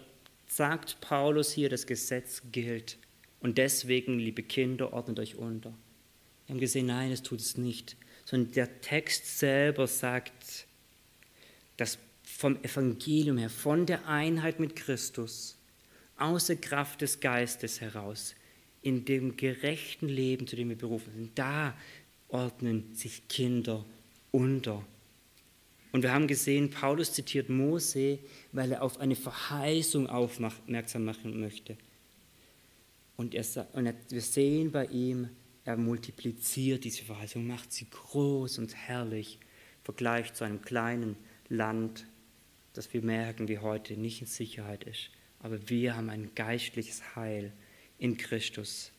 sagt Paulus hier, das Gesetz gilt. Und deswegen, liebe Kinder, ordnet euch unter. Wir haben gesehen, nein, es tut es nicht. Sondern der Text selber sagt, dass vom Evangelium her, von der Einheit mit Christus, aus der Kraft des Geistes heraus, in dem gerechten Leben, zu dem wir berufen sind, da ordnen sich Kinder unter. Und wir haben gesehen, Paulus zitiert Mose, weil er auf eine Verheißung aufmerksam machen möchte. Und, er, und er, wir sehen bei ihm, er multipliziert diese Verheißung, macht sie groß und herrlich, im Vergleich zu einem kleinen Land, das wir merken, wie heute nicht in Sicherheit ist. Aber wir haben ein geistliches Heil in Christus.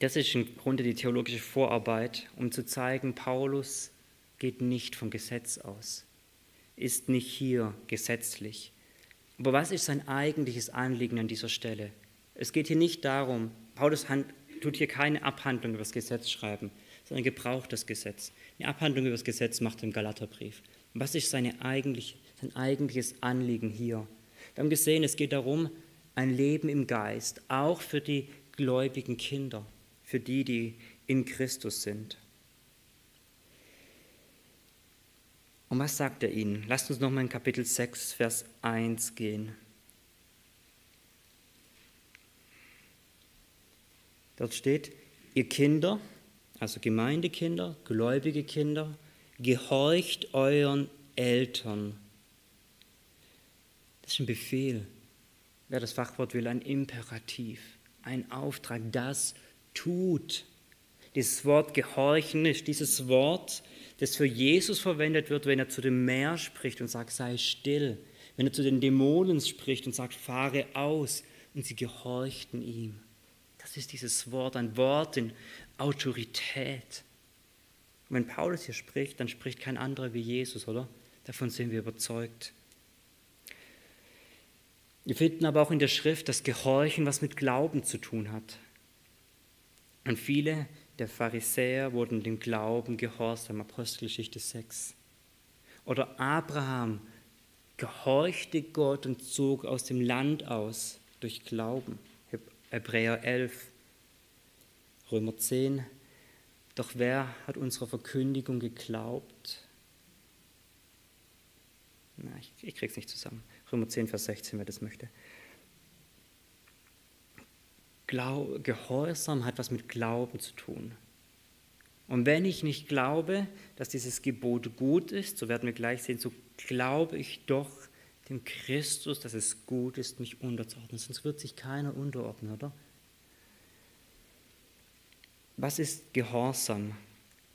Das ist im Grunde die theologische Vorarbeit, um zu zeigen, Paulus geht nicht vom Gesetz aus, ist nicht hier gesetzlich. Aber was ist sein eigentliches Anliegen an dieser Stelle? Es geht hier nicht darum, Paulus tut hier keine Abhandlung über das Gesetz schreiben, sondern gebraucht das Gesetz. Eine Abhandlung über das Gesetz macht er im Galaterbrief. was ist seine eigentlich, sein eigentliches Anliegen hier? Wir haben gesehen, es geht darum, ein Leben im Geist, auch für die gläubigen Kinder für die, die in Christus sind. Und was sagt er ihnen? Lasst uns nochmal in Kapitel 6, Vers 1 gehen. Dort steht, ihr Kinder, also Gemeindekinder, gläubige Kinder, gehorcht euren Eltern. Das ist ein Befehl. Wer das Fachwort will, ein Imperativ, ein Auftrag, das tut. Dieses Wort gehorchen ist dieses Wort, das für Jesus verwendet wird, wenn er zu dem Meer spricht und sagt, sei still. Wenn er zu den Dämonen spricht und sagt, fahre aus. Und sie gehorchten ihm. Das ist dieses Wort, ein Wort in Autorität. Und wenn Paulus hier spricht, dann spricht kein anderer wie Jesus, oder? Davon sind wir überzeugt. Wir finden aber auch in der Schrift, dass Gehorchen was mit Glauben zu tun hat. Und viele der Pharisäer wurden dem Glauben gehorsam, Apostelgeschichte 6. Oder Abraham gehorchte Gott und zog aus dem Land aus durch Glauben. Hebräer 11, Römer 10. Doch wer hat unserer Verkündigung geglaubt? Na, ich, ich krieg's nicht zusammen. Römer 10, Vers 16, wer das möchte. Glau Gehorsam hat was mit Glauben zu tun. Und wenn ich nicht glaube, dass dieses Gebot gut ist, so werden wir gleich sehen, so glaube ich doch dem Christus, dass es gut ist, mich unterzuordnen. Sonst wird sich keiner unterordnen, oder? Was ist Gehorsam?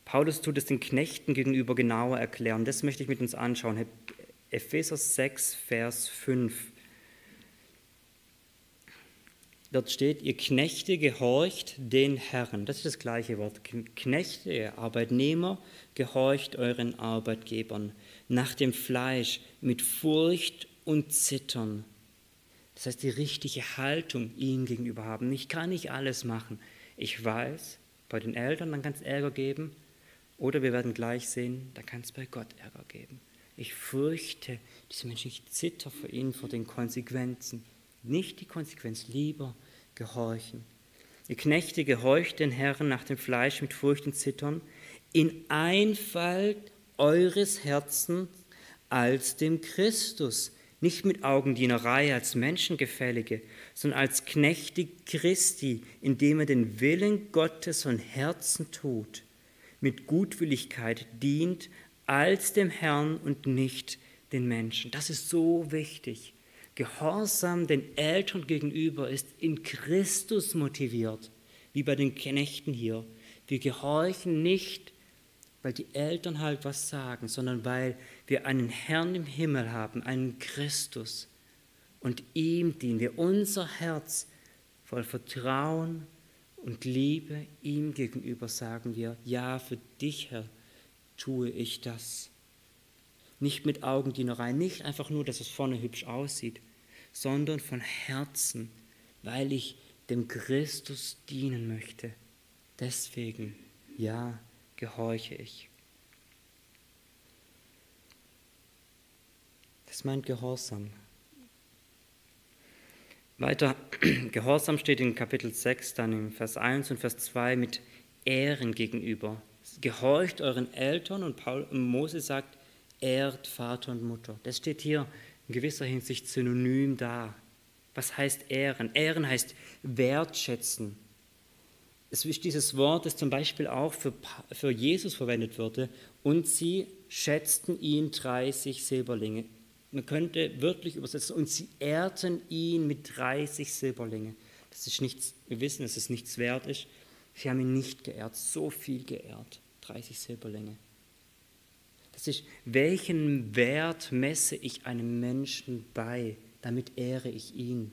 Paulus tut es den Knechten gegenüber genauer erklären. Das möchte ich mit uns anschauen. Epheser 6, Vers 5. Dort steht, ihr Knechte gehorcht den Herren. Das ist das gleiche Wort. Knechte, ihr Arbeitnehmer, gehorcht euren Arbeitgebern nach dem Fleisch mit Furcht und Zittern. Das heißt, die richtige Haltung ihnen gegenüber haben. Ich kann nicht alles machen. Ich weiß, bei den Eltern, dann kann es Ärger geben. Oder wir werden gleich sehen, da kann es bei Gott Ärger geben. Ich fürchte diese Menschen, ich zitter vor ihnen, vor den Konsequenzen. Nicht die Konsequenz, lieber gehorchen. Ihr Knechte gehorcht den Herrn nach dem Fleisch mit Furcht und Zittern, in Einfalt eures Herzens als dem Christus, nicht mit Augendienerei als Menschengefällige, sondern als Knechte Christi, indem er den Willen Gottes von Herzen tut, mit Gutwilligkeit dient als dem Herrn und nicht den Menschen. Das ist so wichtig. Gehorsam den Eltern gegenüber ist in Christus motiviert, wie bei den Knechten hier. Wir gehorchen nicht, weil die Eltern halt was sagen, sondern weil wir einen Herrn im Himmel haben, einen Christus. Und ihm dienen wir unser Herz voll Vertrauen und Liebe ihm gegenüber sagen wir, ja, für dich, Herr, tue ich das. Nicht mit Augendienerei, nicht einfach nur, dass es vorne hübsch aussieht, sondern von Herzen, weil ich dem Christus dienen möchte. Deswegen, ja, gehorche ich. Das meint Gehorsam. Weiter, <clears throat> Gehorsam steht in Kapitel 6, dann im Vers 1 und Vers 2 mit Ehren gegenüber. Gehorcht euren Eltern und Paul, Mose sagt, ehrt Vater und Mutter. Das steht hier in gewisser Hinsicht synonym da. Was heißt Ehren? Ehren heißt wertschätzen. Es ist dieses Wort, das zum Beispiel auch für, für Jesus verwendet wurde. Und sie schätzten ihn 30 Silberlinge. Man könnte wörtlich übersetzen, und sie ehrten ihn mit 30 Silberlinge. Das ist nichts, wir wissen, dass es nichts wert ist. Sie haben ihn nicht geehrt, so viel geehrt. 30 Silberlinge. Das ist, welchen Wert messe ich einem Menschen bei, damit ehre ich ihn.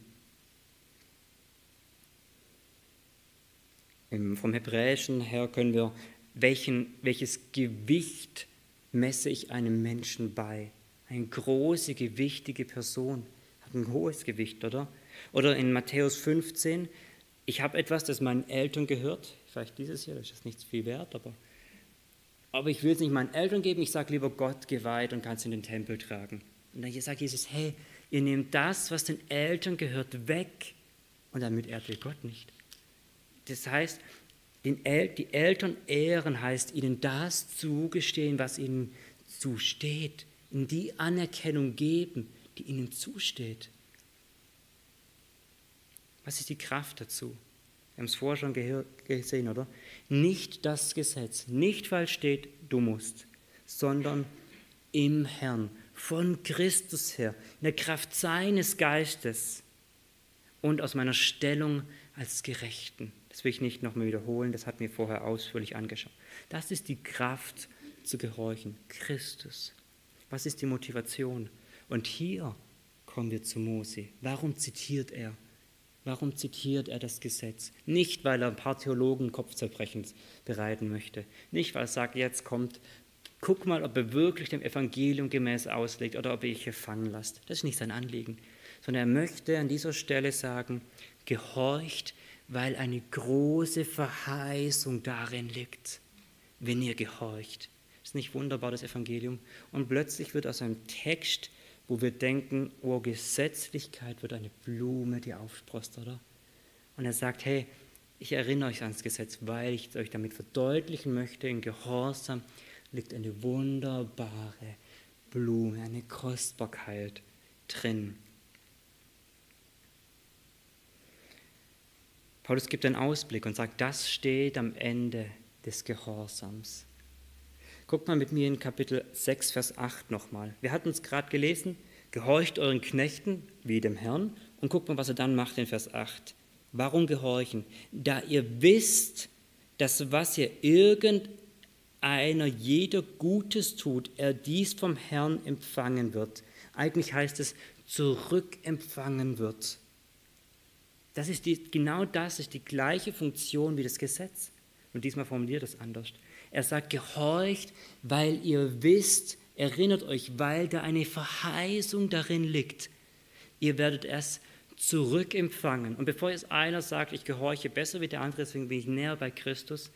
Vom Hebräischen her können wir, welchen, welches Gewicht messe ich einem Menschen bei? Eine große, gewichtige Person hat ein hohes Gewicht, oder? Oder in Matthäus 15, ich habe etwas, das meinen Eltern gehört, vielleicht dieses Jahr, das ist nichts viel wert, aber, aber ich will es nicht meinen Eltern geben, ich sage lieber Gott geweiht und kann es in den Tempel tragen. Und dann sagt Jesus, hey, ihr nehmt das, was den Eltern gehört, weg und damit ehrt ihr Gott nicht. Das heißt, El die Eltern ehren heißt ihnen das zugestehen, was ihnen zusteht ihnen die Anerkennung geben, die ihnen zusteht. Was ist die Kraft dazu? Wir haben es vorher schon gesehen, oder? Nicht das Gesetz, nicht weil steht, du musst, sondern im Herrn, von Christus her, in der Kraft seines Geistes und aus meiner Stellung als Gerechten. Das will ich nicht nochmal wiederholen, das hat mir vorher ausführlich angeschaut. Das ist die Kraft zu gehorchen, Christus. Was ist die Motivation? Und hier kommen wir zu Mose. Warum zitiert er? Warum zitiert er das Gesetz? Nicht, weil er ein paar Theologen Kopfzerbrechen bereiten möchte. Nicht, weil er sagt, jetzt kommt, guck mal, ob er wirklich dem Evangelium gemäß auslegt oder ob er sich gefangen lasst. Das ist nicht sein Anliegen. Sondern er möchte an dieser Stelle sagen, gehorcht, weil eine große Verheißung darin liegt, wenn ihr gehorcht. Ist nicht wunderbar das Evangelium? Und plötzlich wird aus einem Text, wo wir denken, oh, Gesetzlichkeit wird eine Blume, die aufsprost, oder? Und er sagt, hey, ich erinnere euch ans Gesetz, weil ich euch damit verdeutlichen möchte, in Gehorsam liegt eine wunderbare Blume, eine Kostbarkeit drin. Paulus gibt einen Ausblick und sagt, das steht am Ende des Gehorsams. Guckt mal mit mir in Kapitel 6, Vers 8 nochmal. Wir hatten es gerade gelesen, gehorcht euren Knechten wie dem Herrn. Und guckt mal, was er dann macht in Vers 8. Warum gehorchen? Da ihr wisst, dass was ihr irgendeiner jeder Gutes tut, er dies vom Herrn empfangen wird. Eigentlich heißt es, zurückempfangen wird. Das ist die, genau das ist die gleiche Funktion wie das Gesetz. Und diesmal formuliert es anders. Er sagt, gehorcht, weil ihr wisst, erinnert euch, weil da eine Verheißung darin liegt. Ihr werdet es zurückempfangen. Und bevor jetzt einer sagt, ich gehorche besser wie der andere, deswegen bin ich näher bei Christus,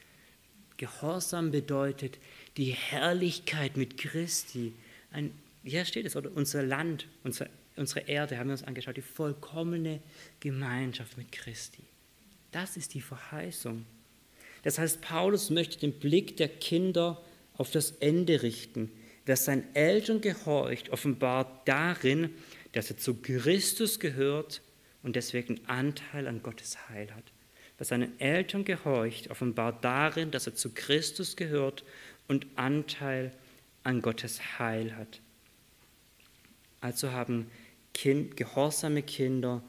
Gehorsam bedeutet die Herrlichkeit mit Christi. Ein, hier steht es, oder unser Land, unsere, unsere Erde, haben wir uns angeschaut, die vollkommene Gemeinschaft mit Christi. Das ist die Verheißung. Das heißt, Paulus möchte den Blick der Kinder auf das Ende richten. Wer seinen Eltern gehorcht, offenbart darin, dass er zu Christus gehört und deswegen Anteil an Gottes Heil hat. Wer seinen Eltern gehorcht, offenbart darin, dass er zu Christus gehört und Anteil an Gottes Heil hat. Also haben kind, gehorsame Kinder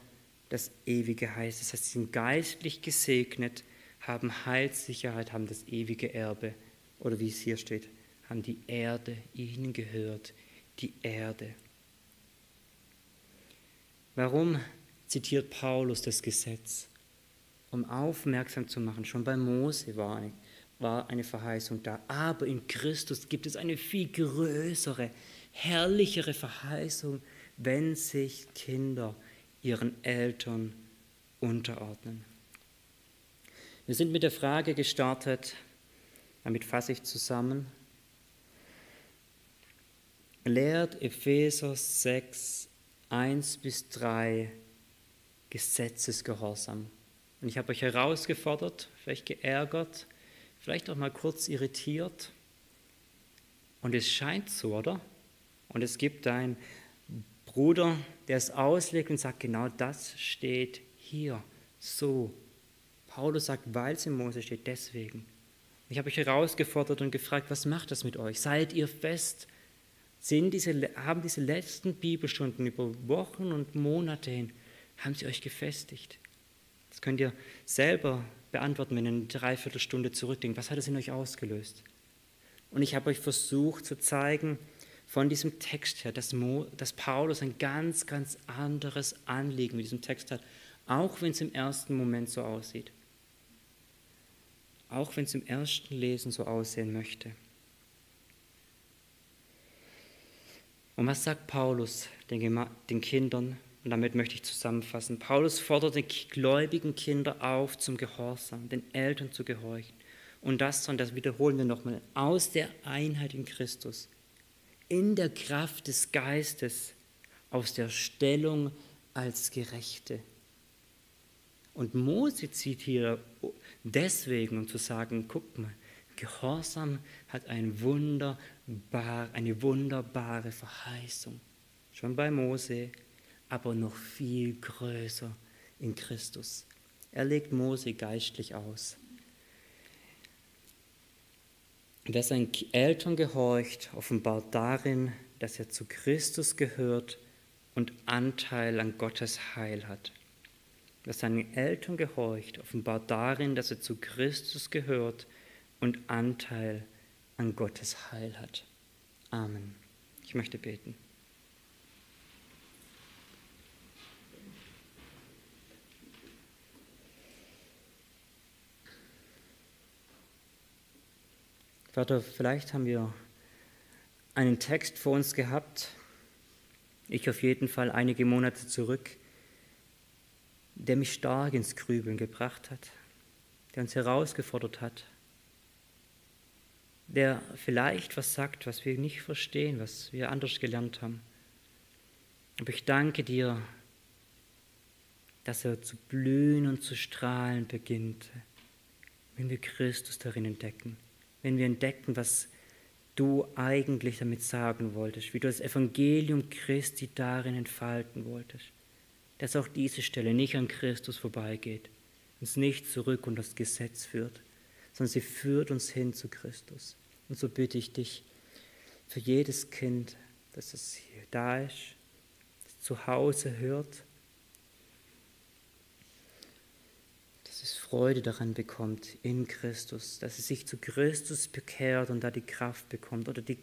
das ewige Heil. Das heißt, sie sind geistlich gesegnet, haben Heilssicherheit, haben das ewige Erbe. Oder wie es hier steht, haben die Erde, ihnen gehört die Erde. Warum zitiert Paulus das Gesetz? Um aufmerksam zu machen, schon bei Mose war eine, war eine Verheißung da. Aber in Christus gibt es eine viel größere, herrlichere Verheißung, wenn sich Kinder ihren Eltern unterordnen. Wir sind mit der Frage gestartet, damit fasse ich zusammen, lehrt Epheser 6, 1 bis 3 Gesetzesgehorsam. Und ich habe euch herausgefordert, vielleicht geärgert, vielleicht auch mal kurz irritiert. Und es scheint so, oder? Und es gibt einen Bruder, der es auslegt und sagt, genau das steht hier, so. Paulus sagt, weil es in Mose steht, deswegen. Ich habe euch herausgefordert und gefragt, was macht das mit euch? Seid ihr fest? Sind diese, haben diese letzten Bibelstunden über Wochen und Monate hin, haben sie euch gefestigt? Das könnt ihr selber beantworten, wenn ihr eine Dreiviertelstunde zurückdenkt. Was hat es in euch ausgelöst? Und ich habe euch versucht zu zeigen, von diesem Text her, dass, Mo, dass Paulus ein ganz, ganz anderes Anliegen mit diesem Text hat, auch wenn es im ersten Moment so aussieht. Auch wenn es im ersten Lesen so aussehen möchte. Und was sagt Paulus den, den Kindern und damit möchte ich zusammenfassen. Paulus fordert die gläubigen Kinder auf zum Gehorsam, den Eltern zu gehorchen. Und das, und das wiederholen wir nochmal, aus der Einheit in Christus, in der Kraft des Geistes, aus der Stellung als Gerechte. Und Mose zieht hier deswegen, um zu sagen, guck mal, Gehorsam hat ein wunderbar, eine wunderbare Verheißung. Schon bei Mose, aber noch viel größer in Christus. Er legt Mose geistlich aus. Wer seinen Eltern gehorcht, offenbart darin, dass er zu Christus gehört und Anteil an Gottes Heil hat. Wer seinen Eltern gehorcht, offenbart darin, dass er zu Christus gehört und Anteil an Gottes Heil hat. Amen. Ich möchte beten. Vater, vielleicht haben wir einen Text vor uns gehabt, ich auf jeden Fall einige Monate zurück, der mich stark ins Grübeln gebracht hat, der uns herausgefordert hat, der vielleicht was sagt, was wir nicht verstehen, was wir anders gelernt haben. Aber ich danke dir, dass er zu blühen und zu strahlen beginnt, wenn wir Christus darin entdecken wenn wir entdecken, was du eigentlich damit sagen wolltest, wie du das Evangelium Christi darin entfalten wolltest, dass auch diese Stelle nicht an Christus vorbeigeht, uns nicht zurück und das Gesetz führt, sondern sie führt uns hin zu Christus. Und so bitte ich dich für jedes Kind, dass es hier da ist, zu Hause hört, dass es Freude daran bekommt in Christus, dass es sich zu Christus bekehrt und da die Kraft bekommt oder die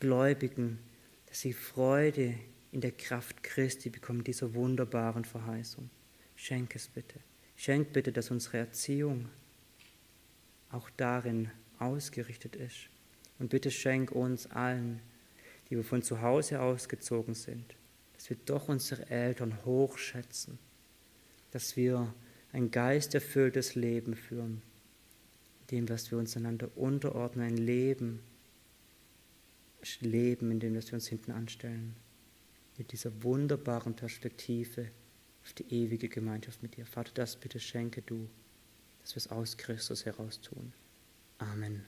Gläubigen, dass sie Freude in der Kraft Christi bekommen, dieser wunderbaren Verheißung. Schenk es bitte. Schenk bitte, dass unsere Erziehung auch darin ausgerichtet ist. Und bitte schenk uns allen, die wir von zu Hause ausgezogen sind, dass wir doch unsere Eltern hochschätzen, dass wir ein geisterfülltes Leben führen, dem, was wir uns einander unterordnen, ein Leben, Leben, in dem wir uns hinten anstellen, mit dieser wunderbaren Perspektive auf die ewige Gemeinschaft mit dir. Vater, das bitte schenke du, dass wir es aus Christus heraus tun. Amen.